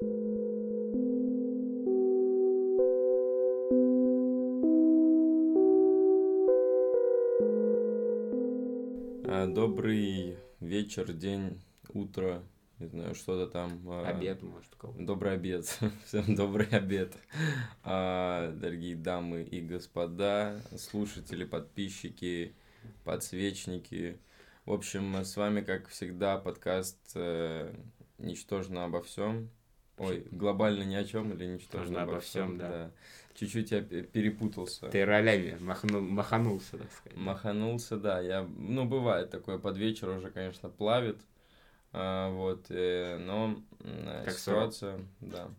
А, Добрый вечер, день, утро, не знаю, что-то там. а, Обед, может, у кого-то. Добрый обед. Всем добрый обед. А, Дорогие дамы и господа, слушатели, подписчики, подсвечники. В общем, с вами, как всегда, подкаст э, «Ничтожно обо всем». Ой, глобально ни о чем или ничтожно Ничтожно обо, обо всем, всем, да. Чуть-чуть я пе- перепутался. Ты ролями махнул, маханулся, так сказать. Маханулся, да. Я, ну, бывает такое, под вечер уже, конечно, плавит. А, вот, э, но Как ситуация, да.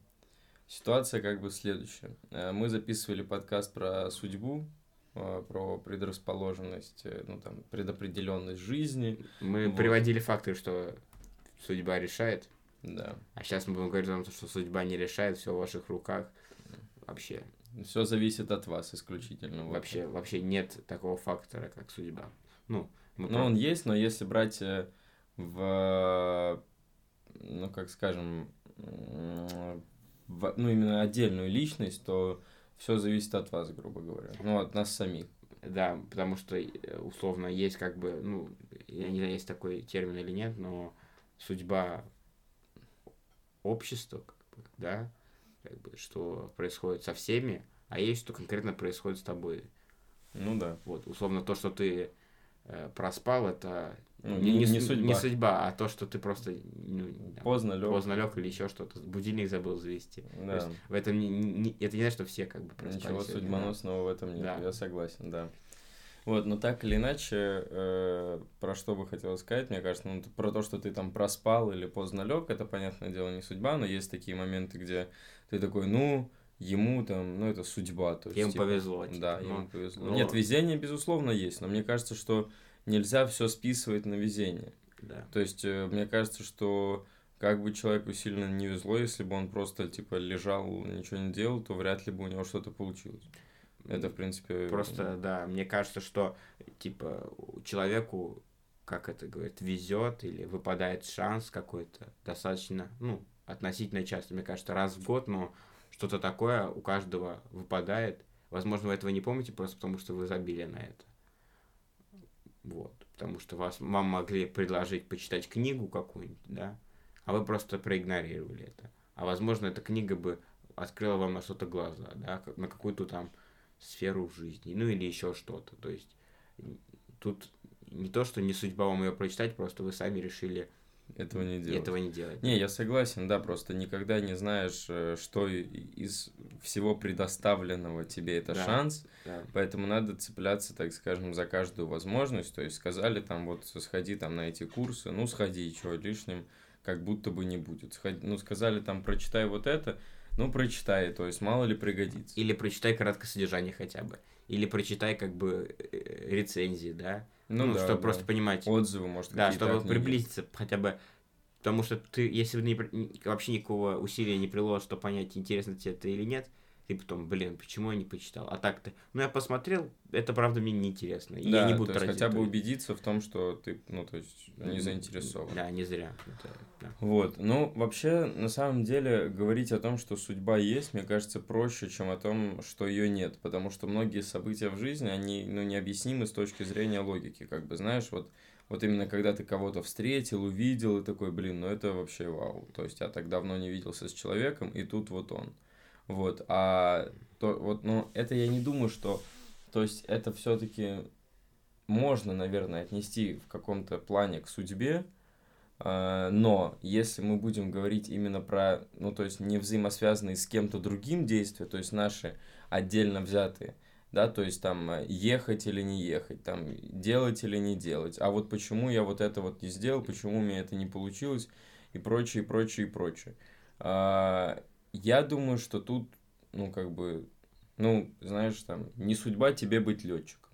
Ситуация как бы следующая. Э, Мы записывали подкаст про судьбу, э, про предрасположенность, э, ну, там, предопределенность жизни. Мы Вот. приводили факты, что судьба решает, Да. а сейчас мы будем говорить о том, что судьба не решает, все в ваших руках. Вообще, Все зависит от вас исключительно. вот. вообще, вообще нет такого фактора, как судьба. Ну, мы Ну, он есть, но если брать э, в, ну, как скажем, в- ну, именно отдельную личность, то все зависит от вас, грубо говоря. Ну, от нас самих. Да, потому что, э, условно, есть как бы, ну, я не знаю, есть такой термин или нет, но судьба общества, как бы, да, как бы, что происходит со всеми, а есть, что конкретно происходит с тобой. Ну да. Вот, условно, то, что ты э, проспал, это Ну, не, не- не, судьба. не судьба, а то, что ты просто ну, Поздно лег. поздно лег или еще что-то, будильник забыл завести. То Да. есть в этом не, не- это не значит, что все как бы проспали Ничего сегодня, да. судьбоносного в этом нет, Да. я согласен, да. Вот, но так или иначе, э, про что бы хотел сказать, мне кажется, ну, про то, что ты там проспал или поздно лег, это, понятное дело, не судьба, но есть такие моменты, где ты такой, ну, ему там, ну, это судьба. То есть, Ему типа, повезло. типа, Да, ну, ему повезло. но- Нет, везение, безусловно, есть, но мне кажется, что нельзя все списывать на везение. да. То есть, э, мне кажется, что как бы человеку сильно не везло, если бы он просто, типа, лежал, ничего не делал, то вряд ли бы у него что-то получилось. Это, в принципе... Просто, да, мне кажется, что, типа, человеку, как это говорит, везет или выпадает шанс какой-то достаточно, ну, относительно часто. Мне кажется, раз в год, но что-то такое у каждого выпадает. Возможно, вы этого не помните, просто потому что вы забили на это. Вот. Потому что вас вам могли предложить почитать книгу какую-нибудь, да, а вы просто проигнорировали это. А возможно, эта книга бы открыла вам на что-то глаза, да, на какую-то там сферу в жизни, ну или еще что-то. То есть тут не то, что не судьба вам ее прочитать, просто вы сами решили Этого не делать. этого не делать. Не, я согласен, да, просто никогда не знаешь, э, что из всего предоставленного тебе это Да. шанс, Да. поэтому надо цепляться, так скажем, за каждую возможность, то есть сказали там вот сходи там на эти курсы, ну сходи, чего лишним как будто бы не будет. Ну сказали там прочитай вот это, ну прочитай, то есть мало ли пригодится. Или прочитай краткое содержание хотя бы. Или прочитай как бы э, рецензии, да. Ну, Ну, да, чтобы да. просто понимать. Отзывы, может, Да, чтобы книги. приблизиться хотя бы. Потому что ты, если бы не вообще никакого усилия не приложил, чтобы понять, интересно тебе это или нет, ты потом, блин, почему я не почитал? А так ты, ну я посмотрел, это правда мне неинтересно. И Да, я не буду то есть хотя бы убедиться в том, что ты, ну, то есть, не заинтересован. Да, не зря. Это, да. Вот, ну, вообще, на самом деле, говорить о том, что судьба есть, мне кажется, проще, чем о том, что ее нет, потому что многие события в жизни, они, ну, необъяснимы с точки зрения логики, как бы, знаешь, вот, вот именно когда ты кого-то встретил, увидел, и такой, блин, ну, это вообще вау, то есть, я так давно не виделся с человеком, и тут вот он, вот, а, то, вот, ну, это я не думаю, что, то есть, это все-таки можно, наверное, отнести в каком-то плане к судьбе, а, но если мы будем говорить именно про, ну, то есть не взаимосвязанные с кем-то другим действия, то есть наши отдельно взятые, да, то есть там э, ехать или не ехать, там делать или не делать, а вот почему я вот это вот не сделал, почему у меня это не получилось и прочее, и прочее, и прочее. Я думаю, что тут, ну, как бы, ну, знаешь, там, не судьба тебе быть летчиком.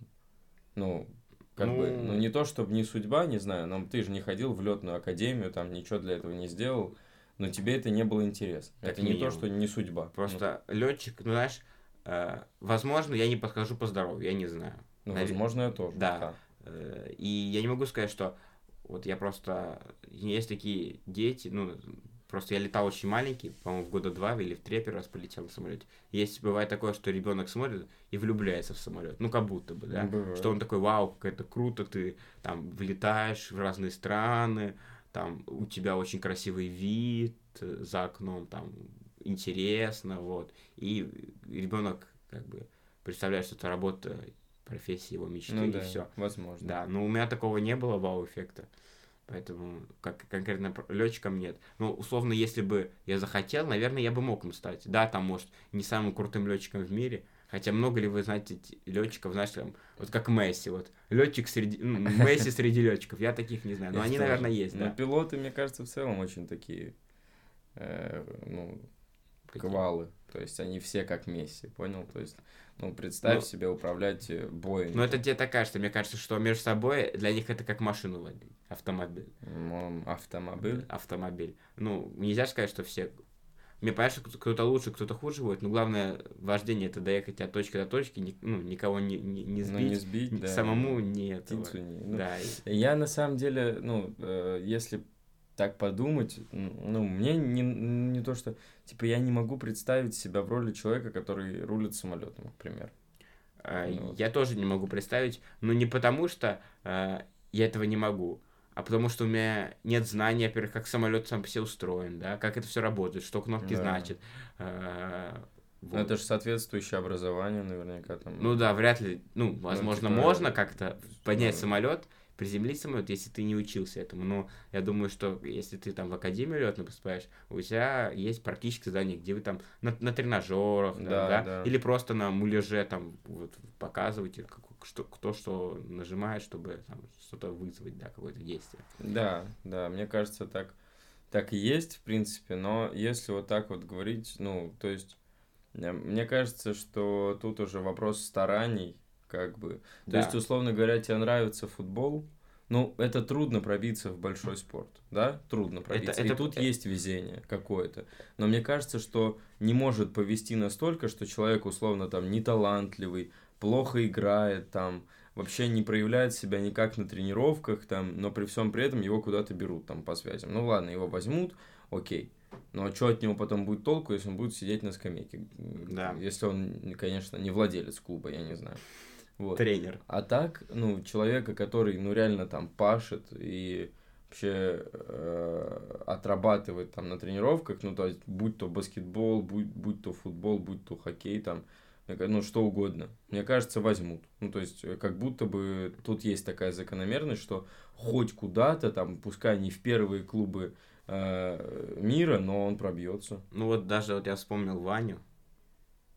Ну, как бы, Ну. ну не то, чтобы не судьба, не знаю, но ты же не ходил в летную академию, там ничего для этого не сделал, но тебе это не было интересно. Как это не то, что не судьба. Просто летчик, ну знаешь, э, возможно, я не подхожу по здоровью, я не знаю. Ну, Навер- возможно, я тоже. Да. Э, И я не могу сказать, что вот я просто... Есть такие дети, ну, просто я летал очень маленький, по-моему, в года два или в три первый раз полетел на самолете. Есть, бывает такое, что ребенок смотрит и влюбляется в самолет. Ну, как будто бы, да. Бывает. Что он такой, вау, как это круто, ты там влетаешь в разные страны, там у тебя очень красивый вид за окном, там интересно, вот. И ребенок как бы представляет, что это работа, профессия его мечты, Ну и да, все. возможно. Да, но у меня такого не было вау-эффекта. Поэтому как конкретно летчиком нет. Ну, условно, если бы я захотел, наверное, я бы мог им стать. Да, там, может, не самым крутым летчиком в мире. Хотя много ли вы знаете летчиков, знаешь, там, вот как Месси, вот летчик среди ну, Месси среди летчиков. Я таких не знаю. Но они, наверное, есть, Но да. пилоты, мне кажется, в целом очень такие, э, ну, квалы. То есть они все как Месси, понял? То есть, ну, представь Ну, себе управлять э, Боингом. Но это тебе так кажется. Мне кажется, что между собой для них это как машину водить. Автомобиль. М, Автомобиль. Автомобиль. Ну, нельзя сказать, что все... Мне понятно, что кто-то лучше, кто-то хуже будет, но главное вождение это доехать от точки до точки, ни- ну, никого не, не, не Ну, не сбить, сбить, да. самому не этого. Не- ну, Да, Я на самом деле, ну, э, если так подумать, ну, мне не, не то, что, типа, я не могу представить себя в роли человека, который рулит самолетом, например. А, Ну вот. Я тоже не могу представить, но не потому что а, я этого не могу, а потому что у меня нет знания, во-первых, как самолет сам по себе устроен, да, как это все работает, что кнопки Да. значат. а, Ну, вот. это же соответствующее образование, наверняка, там. Ну да, вряд ли, ну, возможно, типа, можно как-то поднять ну, самолет, приземлить самолет, если ты не учился этому. Но я думаю, что если ты там в академию летную поступаешь, у тебя есть практическое задание, где вы там на, на тренажерах, да, Да, да, или просто на муляже там вот показываете, как- что, кто что нажимает, чтобы там что-то вызвать, да, какое-то действие. Да, да, мне кажется, так, так и есть, в принципе, но если вот так вот говорить, ну, то есть, мне кажется, что тут уже вопрос стараний, как бы. То Да. есть, условно говоря, тебе нравится футбол, ну, это трудно пробиться в большой спорт, да? Трудно пробиться. это- и тут есть везение какое-то. Но мне кажется, что не может повести настолько, что человек, условно, там, неталантливый, плохо играет, там, вообще не проявляет себя никак на тренировках, там, но при всем при этом его куда-то берут там по связям. Ну ладно, его возьмут, окей. Но что от него потом будет толку, если он будет сидеть на скамейке? Да. Если он, конечно, не владелец клуба, я не знаю. Вот. Тренер. А так, ну, человека, который, ну, реально там пашет и вообще э, отрабатывает там на тренировках, ну, то есть, будь то баскетбол, будь, будь то футбол, будь то хоккей, там, ну, что угодно. Мне кажется, возьмут. Ну, то есть, э, как будто бы тут есть такая закономерность, что хоть куда-то, там, пускай не в первые клубы э, мира, но он пробьется. Ну вот даже вот я вспомнил Ваню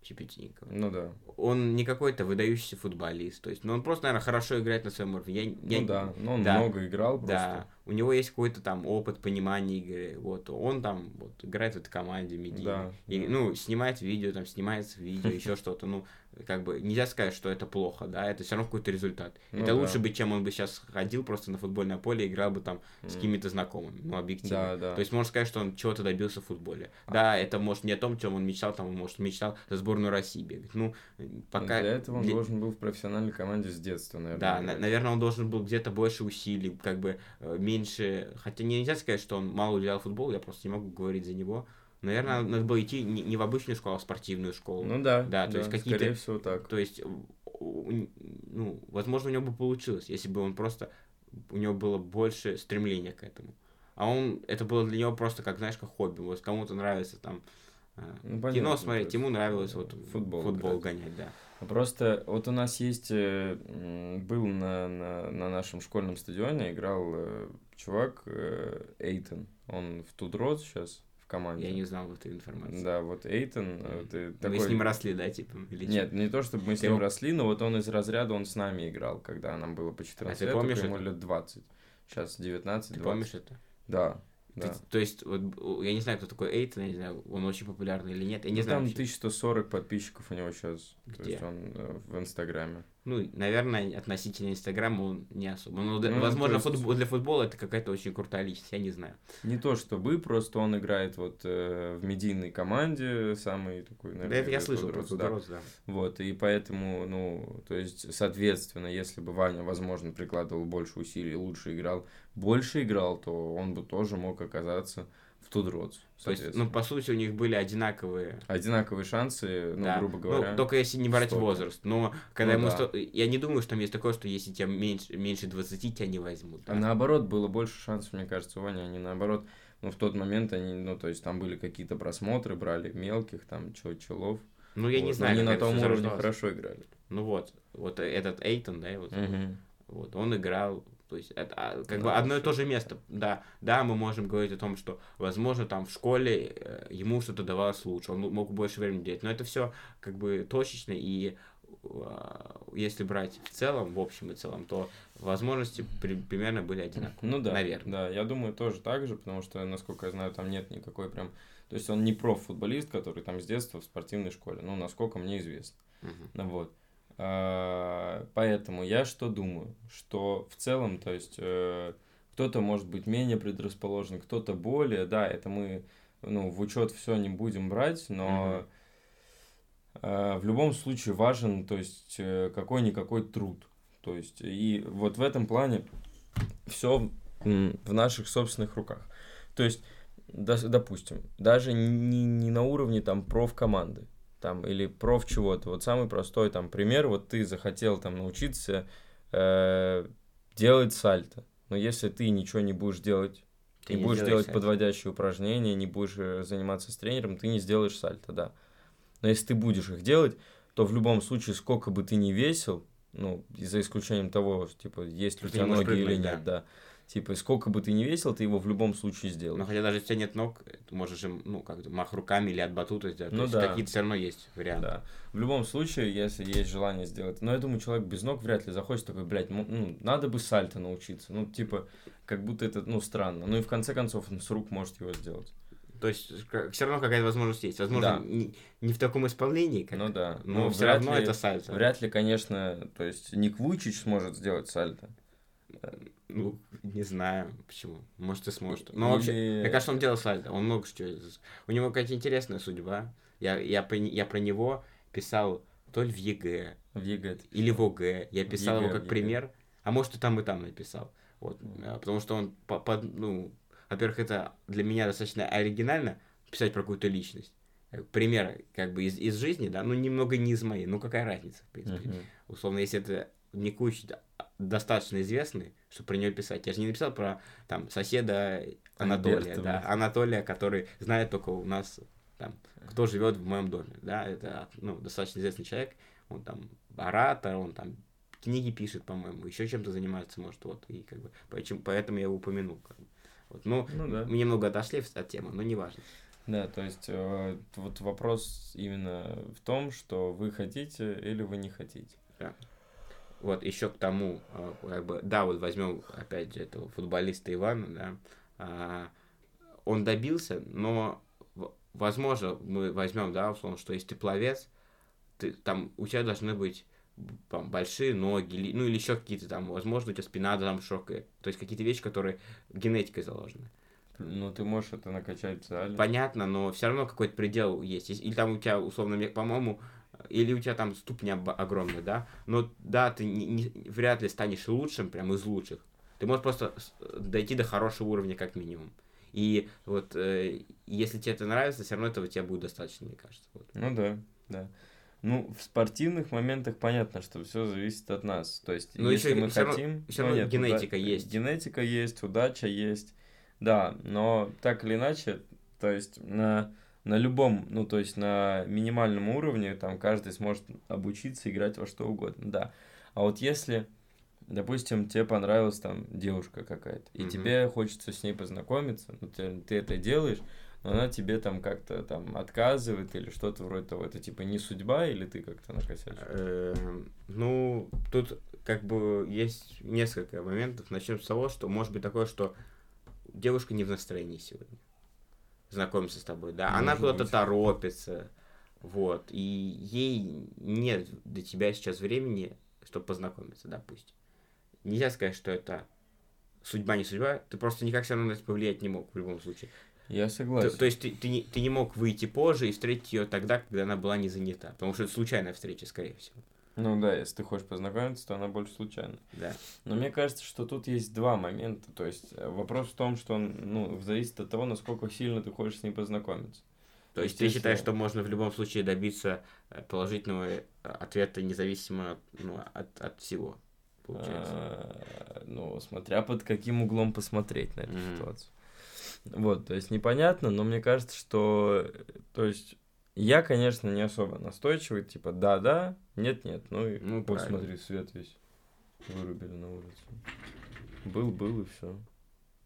Чепетникова. Ну да. Он не какой-то выдающийся футболист, то есть, ну он просто, наверное, хорошо играет на своем уровне. Я, я- ну да. Но он да. много играл просто. Да, у него есть какой-то там опыт понимания игры, вот, он там вот играет в этой команде медийной, Да, и, да. ну, снимает видео, там, снимается видео, еще что-то, ну, как бы, нельзя сказать, что это плохо, да, это все равно какой-то результат. Ну это да. лучше бы, чем он бы сейчас ходил просто на футбольное поле и играл бы там с М. какими-то знакомыми, ну, объективно. Да, да. То есть можно сказать, что он чего-то добился в футболе. Да, это может не о том, чем он мечтал, там, он, может, мечтал за сборную России бегать. Ну, пока... Для этого он для- должен был в профессиональной команде с детства, наверное. Да, на- наверное, он должен был где-то больше усилий, как бы э, меньше. Хотя нельзя сказать, что он мало уделял футболу, я просто не могу говорить за него. Наверное, надо было идти не, в обычную школу, а в спортивную школу. Ну да, Да, то есть какие-то- скорее всего так. То есть, ну, возможно, у него бы получилось, если бы он просто у него было больше стремления к этому. А он, это было для него просто, как, знаешь, как хобби. Вот кому-то нравится там э, Ну, кино понятно, то смотреть, ему нравилось вот футбол футбол играть. гонять, да. Просто вот у нас есть, э, был на, на, на нашем школьном стадионе, играл э, чувак э, Эйтон, он в Тудрот сейчас в команде. Я не знал этой информации. Да, вот Эйтон, э, ты Вы такой... с ним росли, да, типа? Или? Нет, не то, чтобы мы с Ты ним его- росли, но вот он из разряда, он с нами играл, когда нам было по 14 ты лет, помнишь только ему это? лет 20. Сейчас 19, Ты 20. помнишь это? Да, Ты- да. то есть, вот, я не знаю, кто такой Эйтон, я не знаю, он очень популярный или нет, я не Ну, знаю. там вообще. 1140 подписчиков у него сейчас. То Где? есть он э, в Инстаграме. Ну, наверное, относительно Инстаграма он не особо. Ну, да- Ну, возможно, есть- футбол- для футбола это какая-то очень крутая личность, я не знаю. Не то чтобы, просто он играет вот э, в медийной команде, самый такой, Да, наверное, это я слышал про да. Да. Вот, и поэтому, ну, то есть, соответственно, если бы Ваня, возможно, прикладывал больше усилий, лучше играл, больше играл, то он бы тоже мог оказаться в Тудроц. То есть, ну, по сути, у них были одинаковые... Одинаковые шансы, ну, да. грубо говоря. Ну, только если не брать столько. возраст. Но когда ну, ему... Да. Сто... Я не думаю, что там есть такое, что если тебя меньше, меньше 20, тебя не возьмут. Да? А наоборот, было больше шансов, мне кажется, у Вани. Они наоборот... Ну, в тот момент они, ну, то есть, там были какие-то просмотры, брали мелких, там, чё, челов. Ну, я вот. не знаю. они на том уровне хорошо играли. Ну, вот. Вот этот Эйтон, да, вот, угу. вот он играл то есть это а, как да, бы одно и то же место. Да, да, мы можем говорить о том, что, возможно, там в школе э, ему что-то давалось лучше, он мог больше времени делать. Но это все как бы точечно, и а, если брать в целом, в общем и целом, то возможности при, примерно были одинаковые. Ну да, наверное. Да, я думаю тоже так же, потому что, насколько я знаю, там нет никакой прям... То есть он не профутболист, который там с детства в спортивной школе, ну, насколько мне известно. Uh-huh. Вот. А, поэтому я что думаю, что в целом, то есть э, кто-то может быть менее предрасположен, кто-то более, да, это мы ну, в учет все не будем брать, но mm-hmm. в любом случае важен, то есть э, какой-никакой труд. То есть и вот в этом плане все в наших собственных руках. То есть, допустим, даже не, не на уровне там профкоманды, там, или проф чего-то. Вот самый простой там пример, вот ты захотел там научиться э, делать сальто, но если ты ничего не будешь делать, ты не, не будешь делать сальто. подводящие упражнения, не будешь э, заниматься с тренером, ты не сделаешь сальто, да. Но если ты будешь их делать, то в любом случае, сколько бы ты ни весил, ну, за исключением того, типа, есть ли у тебя ноги или нет, да. да Типа, сколько бы ты ни весил, ты его в любом случае сделаешь. Но хотя даже если у тебя нет ног, ты можешь им, ну, как мах руками или от батута сделать. Ну, То да. какие-то все равно есть варианты. Да. В любом случае, если есть желание сделать. Но я думаю, человек без ног вряд ли захочет такой, блядь, ну, надо бы сальто научиться. Ну, типа, как будто это, ну, странно. Ну и в конце концов он с рук может его сделать. То есть все равно какая-то возможность есть. Возможно, да. не, не в таком исполнении, как, ну да. но ну, все равно ли, это сальто. Вряд ли, конечно, то есть Ник Вуйчич сможет сделать сальто. Ну, не знаю, почему. Может, и сможет. Но вообще, мне кажется, он делал сальто. Он много что... У него какая-то интересная судьба. Я, я, я про него писал то ли в ЕГЭ. В ЕГЭ. Или в ОГЭ. Я писал ЕГЭ, его как пример. А может, и там, и там написал. Вот. Mm. Потому что он, по, по, ну, во-первых, это для меня достаточно оригинально писать про какую-то личность. Пример как бы из, из жизни, да, ну немного не из моей, ну какая разница, в принципе. Uh-huh. Условно, если это не куча достаточно известный, чтобы про него писать. Я же не написал про там соседа Анатолия, да, Анатолия, который знает только у нас там, кто живет в моем доме, да, это ну, достаточно известный человек, он там оратор, он там книги пишет, по-моему, еще чем-то занимается, может, вот, и как бы, поэтому, поэтому я его упомянул. Как бы. вот, ну, ну да. мы немного отошли от темы, но неважно. Да, то есть э, вот вопрос именно в том, что вы хотите или вы не хотите. Да. Вот еще к тому, а, как бы, да, вот возьмем опять же этого футболиста Ивана, да, а, он добился, но возможно мы возьмем, да, условно, что если ты пловец, ты, там у тебя должны быть там, большие ноги, ну или еще какие-то там, возможно, у тебя спина там широкая, то есть какие-то вещи, которые генетикой заложены. Ну, ты можешь это накачать в Понятно, но все равно какой-то предел есть. Или там у тебя, условно, по-моему, или у тебя там ступня огромная, да, но да, ты не, не, вряд ли станешь лучшим, прям из лучших. Ты можешь просто дойти до хорошего уровня как минимум. И вот э, если тебе это нравится, все равно этого тебе будет достаточно, мне кажется. Вот. Ну да, да. Ну, в спортивных моментах понятно, что все зависит от нас. То есть, но если еще, мы все хотим... Равно, все равно ну, нет, генетика уда... есть. Генетика есть, удача есть. Да, но так или иначе, то есть на на любом, ну, то есть на минимальном уровне, там каждый сможет обучиться играть во что угодно, да. А вот если, допустим, тебе понравилась там девушка какая-то, и mm-hmm. тебе хочется с ней познакомиться, ну, ты, ты это делаешь, но она тебе там как-то там отказывает или что-то вроде того, это типа не судьба или ты как-то накосячил? Эм, ну, тут как бы есть несколько моментов. Начнем с того, что может быть такое, что девушка не в настроении сегодня знакомиться с тобой, да, она куда-то торопится, вот, и ей нет для тебя сейчас времени, чтобы познакомиться, допустим. Нельзя сказать, что это судьба, не судьба, ты просто никак все равно на это повлиять не мог в любом случае. Я согласен. То, то есть ты, ты, не, ты не мог выйти позже и встретить ее тогда, когда она была не занята, потому что это случайная встреча, скорее всего. Ну да, если ты хочешь познакомиться, то она больше случайно. Да. Но мне кажется, что тут есть два момента. То есть э, вопрос в том, что он, ну, зависит от того, насколько сильно ты хочешь с ней познакомиться. То есть ты считаешь, что можно в любом случае добиться э, положительного э, ответа независимо ну, от, от всего, получается? А, ну, смотря под каким углом посмотреть на эту Мгм. ситуацию. Вот, то есть непонятно, но мне кажется, что, то есть я, конечно, не особо настойчивый, типа да-да, нет-нет, ну и Ну, вот смотри, свет весь вырубили на улице. Был-был и все,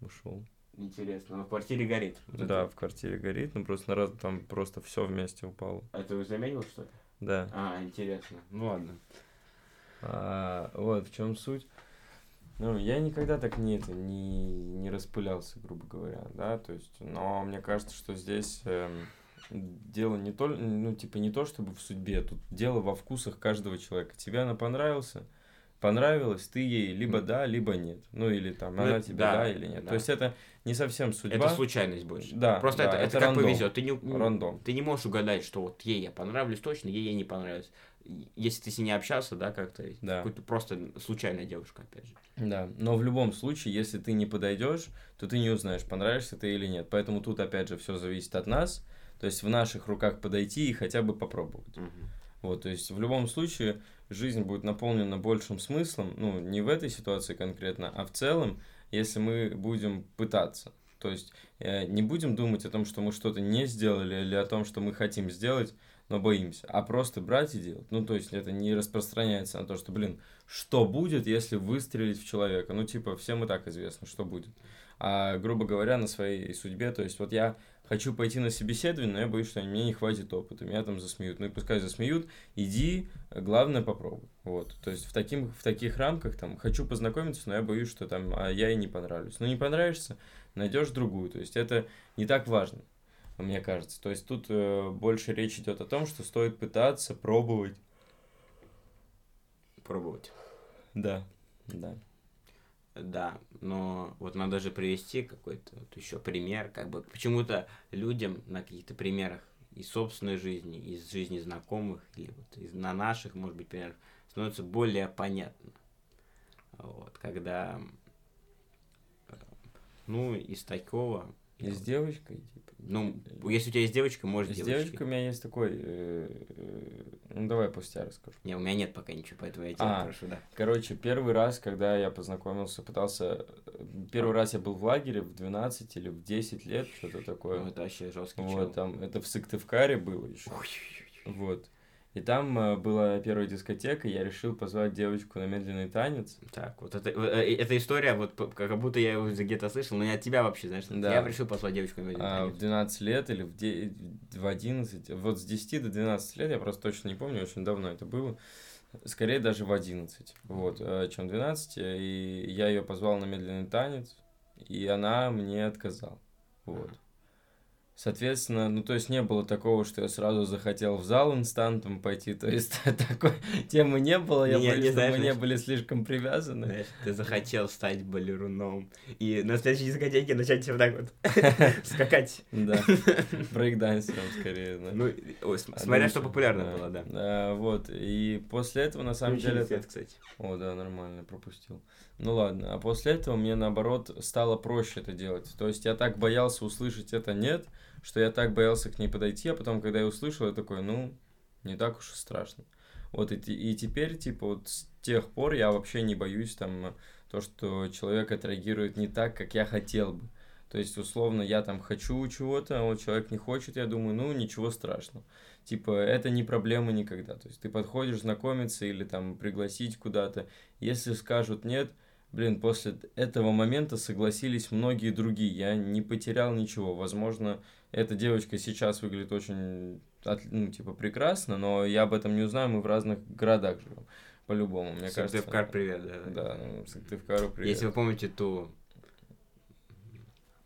ушел. Интересно, но в квартире горит. Вот Да, это- в квартире горит, ну просто на раз там просто все вместе упало. Это вы заметил, что ли? Да. А, интересно. Ну ладно. А, вот в чем суть. Ну, я никогда так не, это, не, не распылялся, грубо говоря, да, то есть, но мне кажется, что здесь эм, дело не то, ну, типа, не то, чтобы в судьбе, тут дело во вкусах каждого человека. Тебе она понравился, понравилась, ты ей либо да, либо нет. Ну, или там, Ну, она это тебе да, да, или нет. да. То есть, это не совсем судьба. Это случайность больше. Да, Просто да, это, это, это как рандом. повезет. Ты не, Рандом. ты не можешь угадать, что вот ей я понравлюсь точно, ей я не понравилась. И- Если ты с ней не общался, да, как-то, Да. какой-то просто случайная девушка, опять же. Да, но в любом случае, если ты не подойдешь, то ты не узнаешь, понравишься ты или нет. Поэтому тут, опять же, все зависит от нас. То есть в наших руках подойти и хотя бы попробовать. Мгм. Вот, то есть в любом случае жизнь будет наполнена большим смыслом, ну, не в этой ситуации конкретно, а в целом, если мы будем пытаться. То есть э, не будем думать о том, что мы что-то не сделали или о том, что мы хотим сделать, но боимся, а просто брать и делать. Ну, то есть это не распространяется на то, что, блин, что будет, если выстрелить в человека? Ну, типа, всем и так известно, что будет. А, грубо говоря, на своей судьбе, то есть вот я хочу пойти на собеседование, но я боюсь, что мне не хватит опыта, меня там засмеют. Ну и пускай засмеют, иди, главное попробуй. Вот, то есть в, таким, в таких рамках там хочу познакомиться, но я боюсь, что там а я и не понравлюсь. Ну не понравишься, найдешь другую. То есть это не так важно, мне кажется. То есть тут э, больше речь идет о том, что стоит пытаться, пробовать. Пробовать. Да, да. Да, но вот надо же привести какой-то вот еще пример, как бы почему-то людям на каких-то примерах из собственной жизни, из жизни знакомых, или вот из, на наших, может быть, примерах, становится более понятно. Вот, когда, э, ну, из такого, И с девочкой, типа. ну, если у тебя есть девочка, может С девочкой. девочкой у меня есть такой... э, э, ну, давай после тебя расскажу. Не, у меня нет пока ничего, поэтому я тебя А. прошу, да. Короче, первый раз, когда я познакомился, пытался... Первый раз я был в лагере в 12 или в 10 лет, что-то такое. Ну, это вообще жесткий чел. Вот, там, это в Сыктывкаре было еще. Ой-ой-ой. Вот. И там э, была первая дискотека, я решил позвать девочку на медленный танец. Так, вот это, э, эта история, вот как будто я его где-то слышал, но не от тебя вообще, знаешь. Да. Я решил послать девочку на медленный А, в танец. 12 лет или в, де- в 11, вот с 10 до 12 лет, я просто точно не помню, очень давно это было. Скорее даже в 11, вот, э, чем 12. И я ее позвал на медленный танец, и она мне отказала. Вот. Соответственно, ну, то есть не было такого, что я сразу захотел в зал инстантом пойти, то есть такой темы не было, я боюсь, что мы не были слишком привязаны. Знаешь, ты захотел стать балеруном. И на следующей дискотеке начать вот так вот скакать. Да, брейкдансером скорее. Ну, смотря что популярно было, да. А, вот, и после этого, на самом деле... это- кстати. О, да, нормально, пропустил. Ну ладно, а после этого мне, наоборот, стало проще это делать. То есть я так боялся услышать это «нет», что я так боялся к ней подойти, а потом, когда я услышал, я такой, ну, не так уж и страшно. Вот и, и теперь, типа, вот с тех пор я вообще не боюсь там то, что человек отреагирует не так, как я хотел бы. То есть, условно, я там хочу чего-то, а вот человек не хочет, я думаю, ну, ничего страшного. Типа, это не проблема никогда. То есть, ты подходишь знакомиться или там пригласить куда-то. Если скажут нет, блин, после этого момента согласились многие другие. Я не потерял ничего. Возможно, эта девочка сейчас выглядит очень, ну, типа, прекрасно, но я об этом не узнаю, мы в разных городах живем. По-любому, мне кажется. Сыктывкар, привет, да. Да, ну, Сыктывкару привет. Если вы помните ту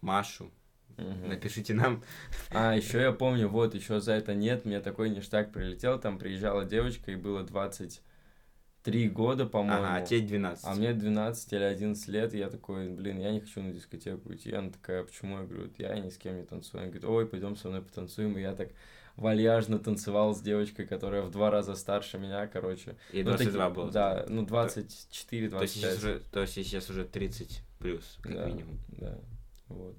Машу, Мгм. напишите нам. А, еще я помню, вот, еще за это нет, мне такой ништяк прилетел, там приезжала девочка, и было 23 три года, по-моему. Ага, а тебе 12. А мне 12 или 11 лет, и я такой, блин, я не хочу на дискотеку идти. Она такая, почему? Я говорю, я ни с кем не танцую. Она говорит, ой, пойдем со мной потанцуем. И я так вальяжно танцевал с девочкой, которая в два раза старше меня, короче. И Ну, 22 таки- было. Да, ну 24, То есть, сейчас 25. уже, то есть сейчас уже 30 плюс, как да, минимум. да, вот.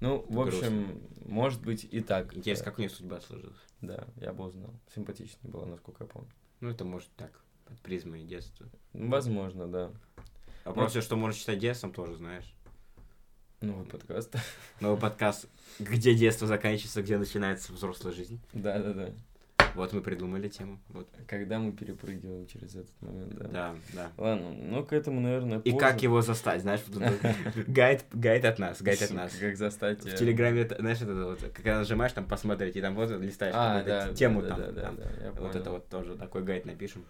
Ну, в Грустно. общем, может быть и так. Интересно, да. как у нее судьба сложилась. Да, я бы узнал. Симпатичная была, насколько я помню. Ну, это может так, под призмой детства. Ну, Возможно, да. А просто, что можно считать детством, тоже знаешь. Новый подкаст. Новый подкаст «Где детство заканчивается, где начинается взрослая жизнь». Да, да, да. Вот мы придумали тему. Вот. Когда мы перепрыгиваем через этот момент, да. Да, да. Ладно, ну к этому, наверное, И как его застать, знаешь, гайд, гайд от нас, гайд от нас. Как застать... В э, Телеграме, знаешь, это вот, когда нажимаешь там посмотреть, и там вот листаешь А, тему там. Вот это вот тоже такой гайд напишем.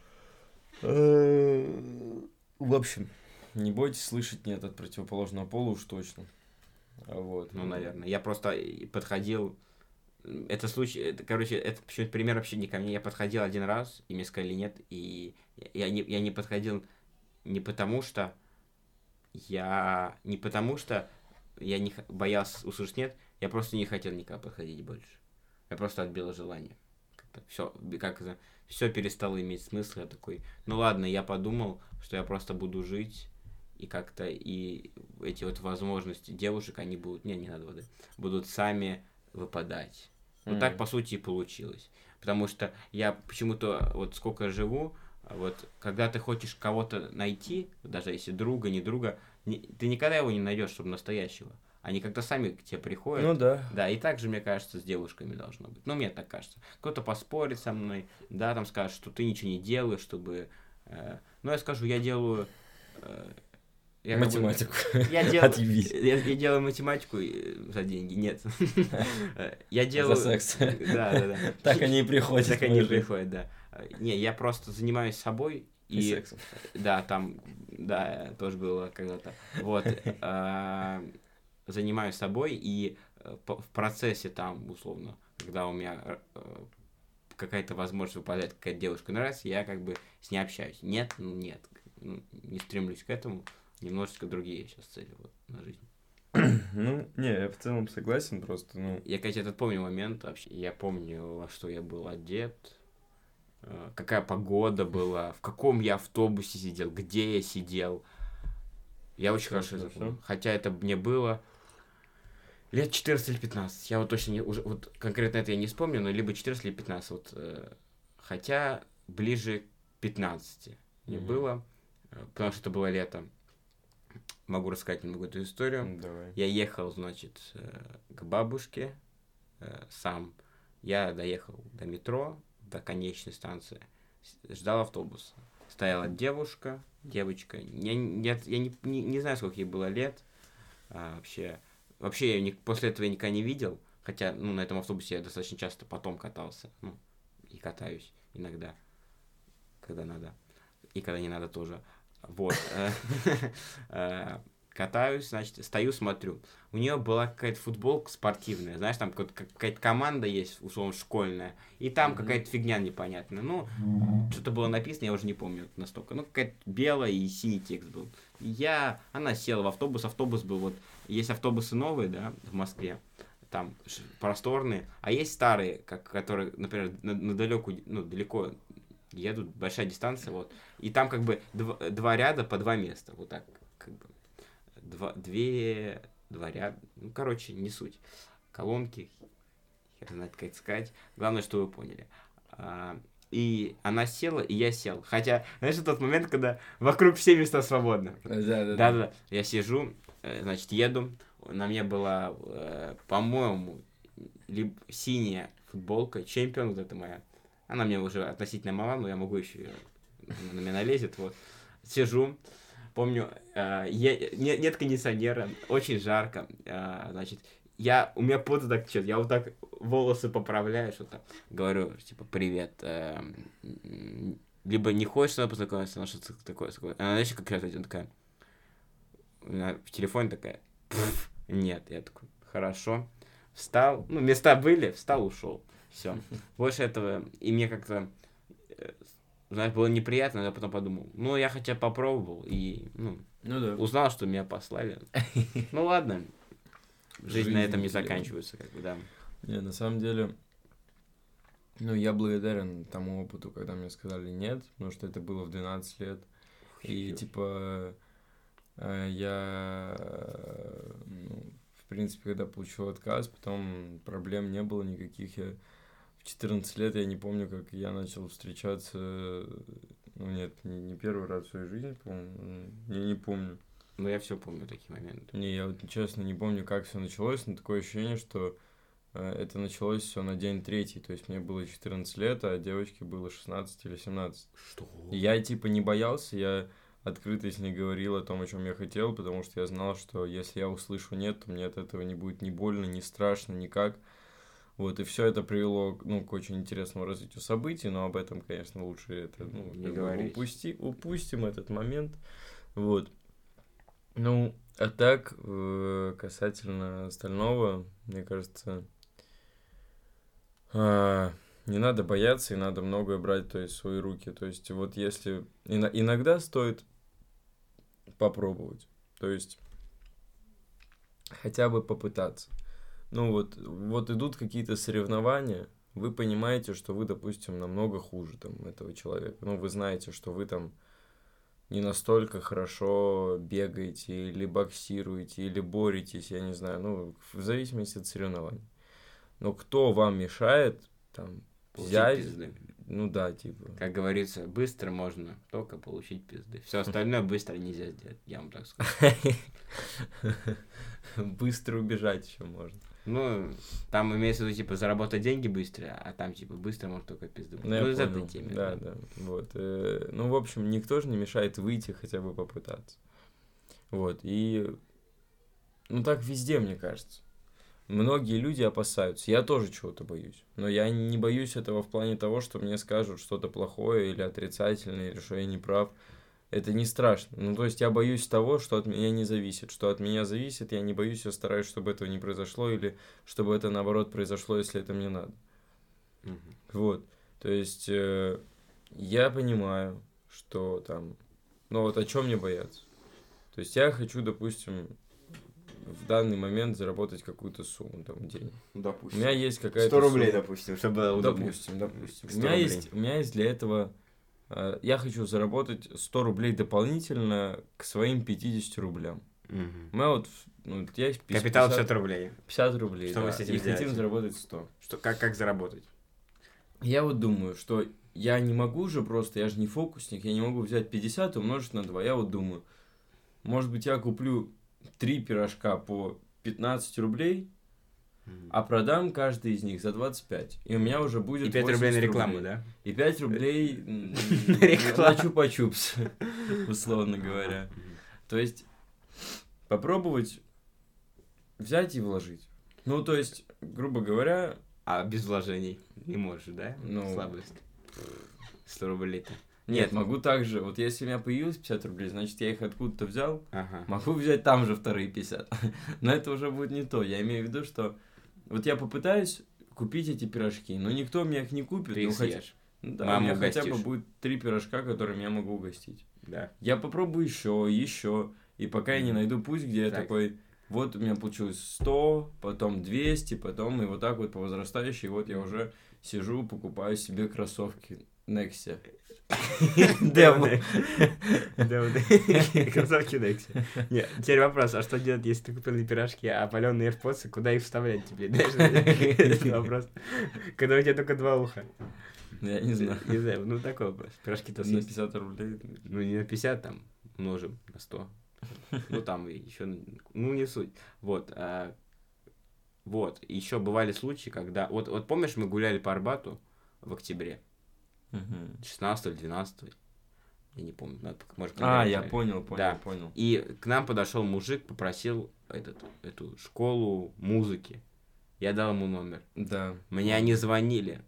В общем, не бойтесь слышать нет от противоположного пола уж точно. А Вот. Ну, наверное. Я просто и подходил. Это случай, это, короче, это почему-то пример вообще не ко мне. Я подходил один раз, и мне сказали нет, и я не, я не подходил не потому что я не потому что я не боялся услышать нет, я просто не хотел никогда подходить больше. Я просто отбил желание. Все, как все перестало иметь смысл. Я такой, ну ладно, я подумал, что я просто буду жить и как-то и эти вот возможности девушек, они будут, не, не надо воды, будут сами выпадать. Вот так, Мгм. по сути, и получилось. Потому что я почему-то, вот сколько живу, вот когда ты хочешь кого-то найти, даже если друга, не друга, не- ты никогда его не найдешь, чтобы настоящего. Они как-то сами к тебе приходят. Ну да. Да, и так же, мне кажется, с девушками должно быть. Ну, мне так кажется. Кто-то поспорит со мной, да, там скажет, что ты ничего не делаешь, чтобы... э, ну, я скажу, я делаю... э, я как бы- Математику. я делаю, я, я делаю математику э, за деньги, нет. Я делаю... За секс. Да, да, да. Так они и приходят. Так они жизнь. приходят, да. Не, я просто занимаюсь собой И и... сексом. Да, там, да, тоже было когда-то. Вот. Занимаюсь собой, и э, в процессе там, условно, когда у меня э, какая-то возможность выпадает, какая-то девушка нравится, я как бы с ней общаюсь. Нет, ну нет, ну, не стремлюсь к этому. Немножечко другие сейчас цели вот, на жизнь. Ну, не, я в целом согласен, просто, ну, Я, кстати, этот помню момент вообще. Я помню, во что я был одет, э, какая погода была, в каком я автобусе сидел, где я сидел. Я очень Хорошо, это помню. Хотя это мне было лет 14 или 15. Я вот точно не, уже, вот конкретно это я не вспомню, но либо 14 или 15. Вот, э, хотя ближе к 15 мне Мгм. было, э, потому что это было лето. Могу рассказать немного эту историю. давай. Я ехал, значит, э, к бабушке э, сам. Я доехал до метро, до конечной станции. Ждал автобуса. Стояла девушка, девочка. Я, не- я, я не, не, не знаю, сколько ей было лет. а, вообще, вообще я ни- после этого я никогда не видел. Хотя, ну, на этом автобусе я достаточно часто потом катался. Ну, и катаюсь иногда, когда надо. И когда не надо тоже. Вот. Катаюсь, значит, стою, смотрю. У нее была какая-то футболка спортивная, знаешь, там какая-то команда есть, условно, школьная, и там Мгм. какая-то фигня непонятная. Ну, что-то было написано, я уже не помню настолько. Ну, какая-то белая и синий текст был. Я, она села в автобус, автобус был вот, есть автобусы новые, да, в Москве, там просторные, а есть старые, как, которые, например, на, на далеку, ну, далеко едут, большая дистанция, вот, и там как бы дв- два ряда по два места, вот так, как бы, два, две, два ряда, ну, короче, не суть. Колонки, хер знает, как это сказать, главное, что вы поняли. А, и она села, и я сел. Хотя, знаешь, тот момент, когда вокруг все места свободны. Да, да, да. Да-да, я сижу, э, значит, еду, на мне была, э, по-моему, либо синяя футболка, чемпион вот это моя. Она мне уже относительно мала, но я могу еще, на меня налезет, вот. Сижу, помню, э, е- не- нет кондиционера, очень жарко, э, значит, я, у меня пот так течет, я вот так волосы поправляю, что-то, говорю, типа, привет, э, либо не хочешь со мной познакомиться, но что-то такое, такое. Она, знаешь, как ответит, она такая, на- в телефоне такая, «Пф, нет, я такой, хорошо, встал, ну, места были, встал, ушел, все. Больше этого, и мне как-то, э, знаешь, было неприятно, но я потом подумал, ну, я хотя попробовал и, ну, Ну да. узнал, что меня послали. Ну, ладно. Жизнь на этом не заканчивается, как бы, да. Не, на самом деле, ну, я благодарен тому опыту, когда мне сказали нет, потому что это было в 12 лет. И, типа, э, я, ну, в принципе, когда получил отказ, потом проблем не было никаких. Я в 14 лет, я не помню, как я начал встречаться, ну, нет, не, не первый раз в своей жизни, по-моему, я не помню. Ну, я все помню такие моменты. Не, я вот честно не помню, как все началось, но такое ощущение, что э, это началось все на день третий. То есть мне было 14 лет, а девочке было 16 или 17. Что? Я типа не боялся, я открыто с ней говорил о том, о чем я хотел, потому что я знал, что если я услышу нет, то мне от этого не будет ни больно, ни страшно, никак. Вот, и все это привело ну, к очень интересному развитию событий, но об этом, конечно, лучше это ну, Не говорить. упусти, упустим этот момент. Вот. Ну, а так, э, касательно остального, мне кажется, а, не надо бояться и надо многое брать то есть, в свои руки. То есть, вот если... ино- иногда стоит попробовать. То есть, хотя бы попытаться. Ну вот, вот идут какие-то соревнования, вы понимаете, что вы, допустим, намного хуже там этого человека. Ну, вы знаете, что вы там не настолько хорошо бегаете, или боксируете, или боретесь, я не знаю, ну, в зависимости от соревнований. Но кто вам мешает там Получить взять, пизды. ну да, типа. Как говорится, быстро можно только получить пизды. Все остальное быстро нельзя сделать, я вам так скажу. Быстро убежать еще можно. Ну, там имеется в виду, типа, заработать деньги быстро, а там, типа, быстро можно только пизды. Ну, Ну, из этой темы. Да, да. Вот. э, Ну, в общем, никто же не мешает выйти, хотя бы попытаться. Вот. И. Ну, так везде, мне кажется. Многие люди опасаются. Я тоже чего-то боюсь. Но я не боюсь этого в плане того, что мне скажут что-то плохое или отрицательное, или что я не прав. Это не страшно. Ну, то есть я боюсь того, что от меня не зависит. Что от меня зависит, я не боюсь, я стараюсь, чтобы этого не произошло, или чтобы это, наоборот, произошло, если это мне надо. Мгм. Вот. То есть э, я понимаю, что там. Ну вот о чем мне бояться? То есть я хочу, допустим, в данный момент заработать какую-то сумму там денег. Ну, У допустим. меня есть какая-то 100 рублей, сумма. допустим, чтобы. Допустим, допустим. У 100 меня, рублей. есть, у меня есть для этого... э, я хочу заработать 100 рублей дополнительно к своим 50 рублям. Мгм. У меня вот... Ну, я есть Капитал 50, 50 рублей. 50 рублей, Что да, с этим и хотим заработать 100. Что, как, как заработать? Я вот думаю, что я не могу же просто, я же не фокусник, я не могу взять 50 и умножить на 2. Я вот думаю, может быть, я куплю 3 пирожка по 15 рублей, А продам каждый из них за 25. И у меня уже будет И 5 рублей на 80 рекламу, рублей. да? И 5 рублей На чупа-чупс, условно говоря. То есть попробовать взять и вложить. Ну, то есть, грубо говоря, А без вложений не можешь, да? Ну, Слабость. 100 рублей-то. нет, могу также, вот если у меня появилось 50 рублей, значит, я их откуда-то взял, Ага. Могу взять там же вторые 50. Но это уже будет не то. Я имею в виду, что вот я попытаюсь купить эти пирожки, но никто мне их не купит. Ты ну, их хотя- съешь. Ну да, Маму у меня хотя бы будет три пирожка, которыми я могу угостить. Да. Я попробую еще, еще. И пока я не найду путь, где я Так. такой, вот у меня получилось 100, потом 200, потом и вот так вот по возрастающей, вот я уже сижу, покупаю себе кроссовки Nexia. Демо. Кроссовки Некси. Нет, теперь вопрос, а что делать, если ты купил не пирожки, а паленые AirPods, куда их вставлять тебе? Это вопрос. Когда у тебя только два уха. Я не знаю. Не знаю, ну такой вопрос. Пирожки-то На съесть. 50 рублей. Ну, не на 50, там, умножим на 100. Ну, там еще, ну, не суть. Вот, а, вот, еще бывали случаи, когда, вот, вот помнишь, мы гуляли по Арбату в октябре, Мгм. 16 или 12 я не помню, надо, может, А, я понял, понял, Да. понял. И к нам подошел мужик, попросил этот, эту школу музыки. Я дал ему номер. Да. Мне они звонили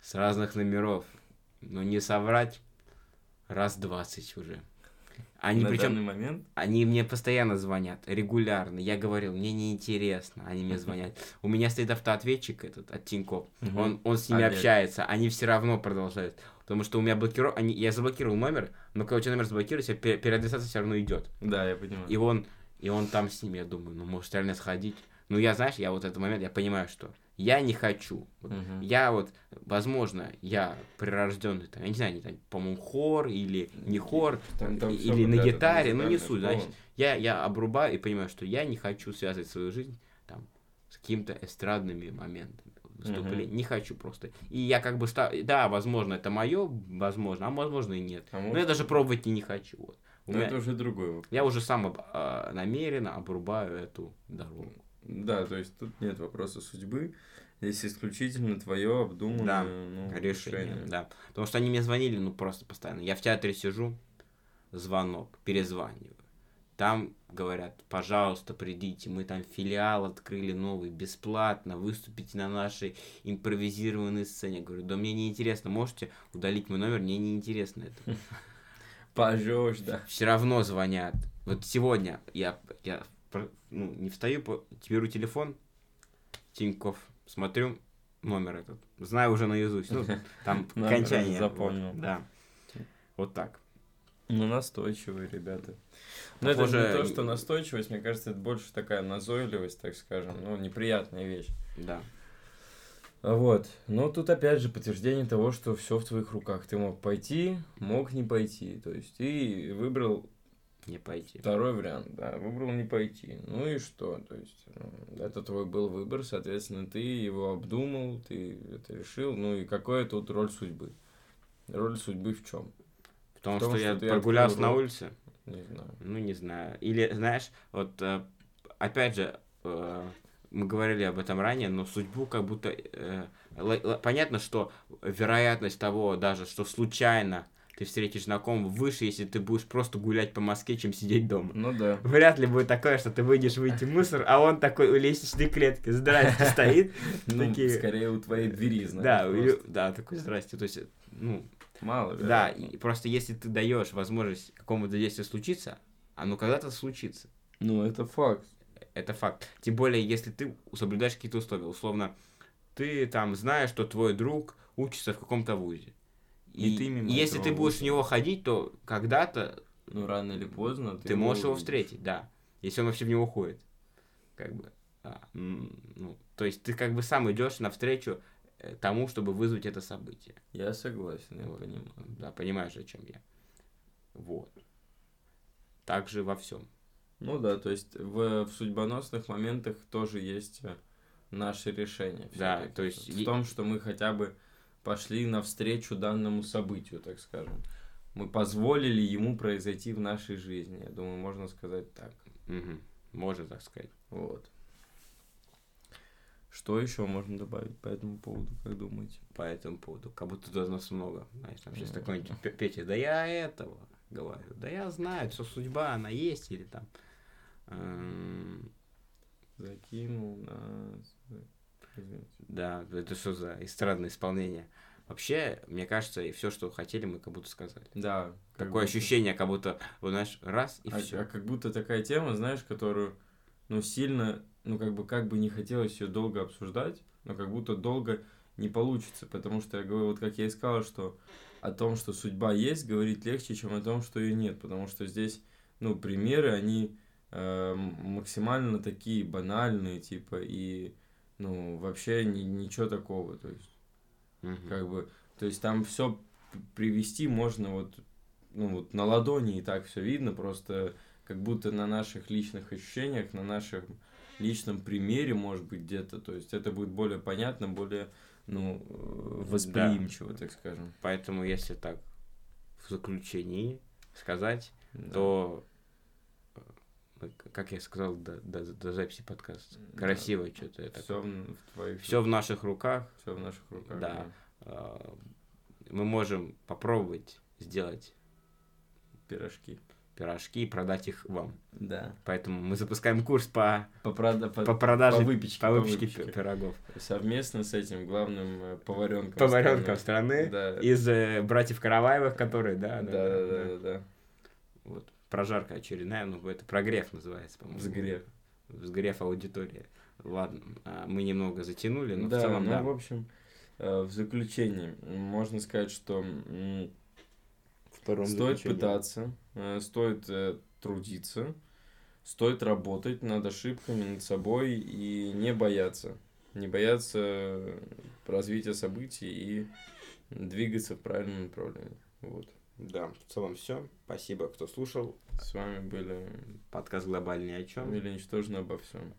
с разных номеров. Но не соврать, раз 20 уже. Они На причем данный момент? они мне постоянно звонят, регулярно. Я говорил, мне неинтересно, они мне звонят. У меня стоит автоответчик этот от Тинькофф. Он, он с ними Олег. общается, они все равно продолжают. Потому что у меня блокировка, они, я заблокировал номер, но когда у тебя номер заблокируется, пе- переадресация все равно идет. Да, я понимаю. И он, и он там с ним, я думаю, ну, может, реально сходить. Ну, я, знаешь, я вот этот момент, я понимаю, что я не хочу. Вот Мгм. Я вот, возможно, я прирожденный, там, я не знаю, не, там, по-моему, хор или не хор, Там- там или на гитаре, ну не суть, значит, я, я обрубаю и понимаю, что я не хочу связывать свою жизнь там с какими-то эстрадными моментами выступлений. Не хочу просто. И я как бы ста- да, возможно, это мое, возможно, а возможно и нет. А Но может, я даже пробовать и не хочу. Вот. Ну, меня- это уже вопрос. Я уже сам об- а, намеренно обрубаю эту дорогу. Да, то есть тут нет вопроса судьбы. Здесь исключительно твое обдуманное Да, ну, решение, да. Потому что они мне звонили, ну, просто постоянно. Я в театре сижу, звонок, перезваниваю. Там говорят, пожалуйста, придите, мы там филиал открыли новый, бесплатно, выступите на нашей импровизированной сцене. Я говорю, да мне не интересно, можете удалить мой номер, мне не интересно это. Пожешь, да. Все равно звонят. Вот сегодня я, я ну, не встаю, беру телефон, Тиньков, смотрю, номер этот. Знаю уже наизусть. Ну, там окончание. запомнил. вот, да. Вот так. Ну, настойчивые ребята. Но это Похоже, не то, что настойчивость, мне кажется, это больше такая назойливость, так скажем, ну, неприятная вещь. Да. Вот. Но тут опять же подтверждение того, что все в твоих руках. Ты мог пойти, мог не пойти. То есть ты выбрал Не пойти. второй вариант, да, выбрал не пойти. Ну и что? То есть это твой был выбор, соответственно, ты его обдумал, ты это решил. Ну и какая тут роль судьбы? Роль судьбы в чем? Потому в том, что я что ты прогулялся на улице. Не знаю. Ну, не знаю. Или, знаешь, вот э, опять же, э, мы говорили об этом ранее, но судьбу как будто... э, понятно, что вероятность того даже, что случайно ты встретишь знакомого выше, если ты будешь просто гулять по Москве, чем сидеть дома. Ну да. Вряд ли будет такое, что ты выйдешь выйти в мусор, а он такой у лестничной клетки, здрасте, стоит. Ну, скорее у твоей двери, знаешь. Да, да, такой здрасте. То есть, ну, Мало да, и просто если ты даешь возможность какому-то действию случиться, оно когда-то случится. Ну, это факт. Это факт. Тем более, если ты соблюдаешь какие-то условия. Условно, ты там знаешь, что твой друг учится в каком-то вузе. И ты мимо и если ты будешь в него ходить, то когда-то Ну, рано или поздно ты, можешь его увидишь. встретить, да. Если он вообще в него ходит. Как бы. а, ну, то есть ты как бы сам идешь навстречу э, тому, чтобы вызвать это событие. Я согласен, я Вот. понимаю. Да, понимаешь, о чем я. Вот. Так же во всем. Ну да, то есть в, в судьбоносных моментах тоже есть э, наше решение. Да, то есть В том, что мы хотя бы пошли навстречу данному событию, так скажем. Мы позволили ему произойти в нашей жизни. Я думаю, можно сказать так. Мгм. Можно так сказать. Вот. Что еще можно добавить по этому поводу, как думаете? по этому поводу. Как будто тут нас много. Знаешь, там сейчас Пе- Петя, да я этого говорю. Да я знаю, что судьба, она есть, или там. эм, Закинул нас. Извините. Да, это что за эстрадное исполнение? Вообще, мне кажется, и все, что хотели, мы как будто сказали. Да. Такое будто- ощущение, как будто, вот знаешь, раз и А, все. а как будто такая тема, знаешь, которую, ну, сильно, ну, как бы, как бы не хотелось ее долго обсуждать, но как будто долго не получится, потому что я говорю, вот как я и сказал, что о том, что судьба есть, говорить легче, чем о том, что ее нет, потому что здесь, ну, примеры, они э, максимально такие банальные, типа, и, ну, вообще ни- ничего такого, то есть, Мгм. как бы, то есть там все привести можно вот, ну вот на ладони и так все видно, просто как будто на наших личных ощущениях, на нашем личном примере, может быть, где-то, то есть это будет более понятно, более, ну, э, восприимчиво, так скажем. Поэтому, если так в заключении сказать, Да. то, как я сказал до, до, до записи подкаста, Да. красиво что-то это. все в твоих Все в наших руках. все в наших руках. Да. э, Мы можем попробовать сделать Пирожки. пирожки и продать их вам. Да. Поэтому мы запускаем курс по, По, прода- по, по продаже по выпечке. по по выпечке выпечке. пи- пирогов. Совместно с этим главным э, поваренком. Поваренком страны. страны. Да. Из э, братьев Караваевых, которые, Да, да, да, да, да, да, да, да. Вот. Прожарка очередная, ну, это прогрев называется, по-моему. Взгрев. Взгрев аудитории. Ладно, а, мы немного затянули, но да, в целом, ну, да. в общем, Э, в заключение можно сказать, что Втором стоит заключении. пытаться, э, стоит э, трудиться, стоит работать над ошибками, над собой и не бояться. Не бояться развития событий и двигаться в правильном направлении. Вот. Да, в целом все. Спасибо, кто слушал. С вами были Подкаст «Глобальный о чем». или ничтожно обо всем.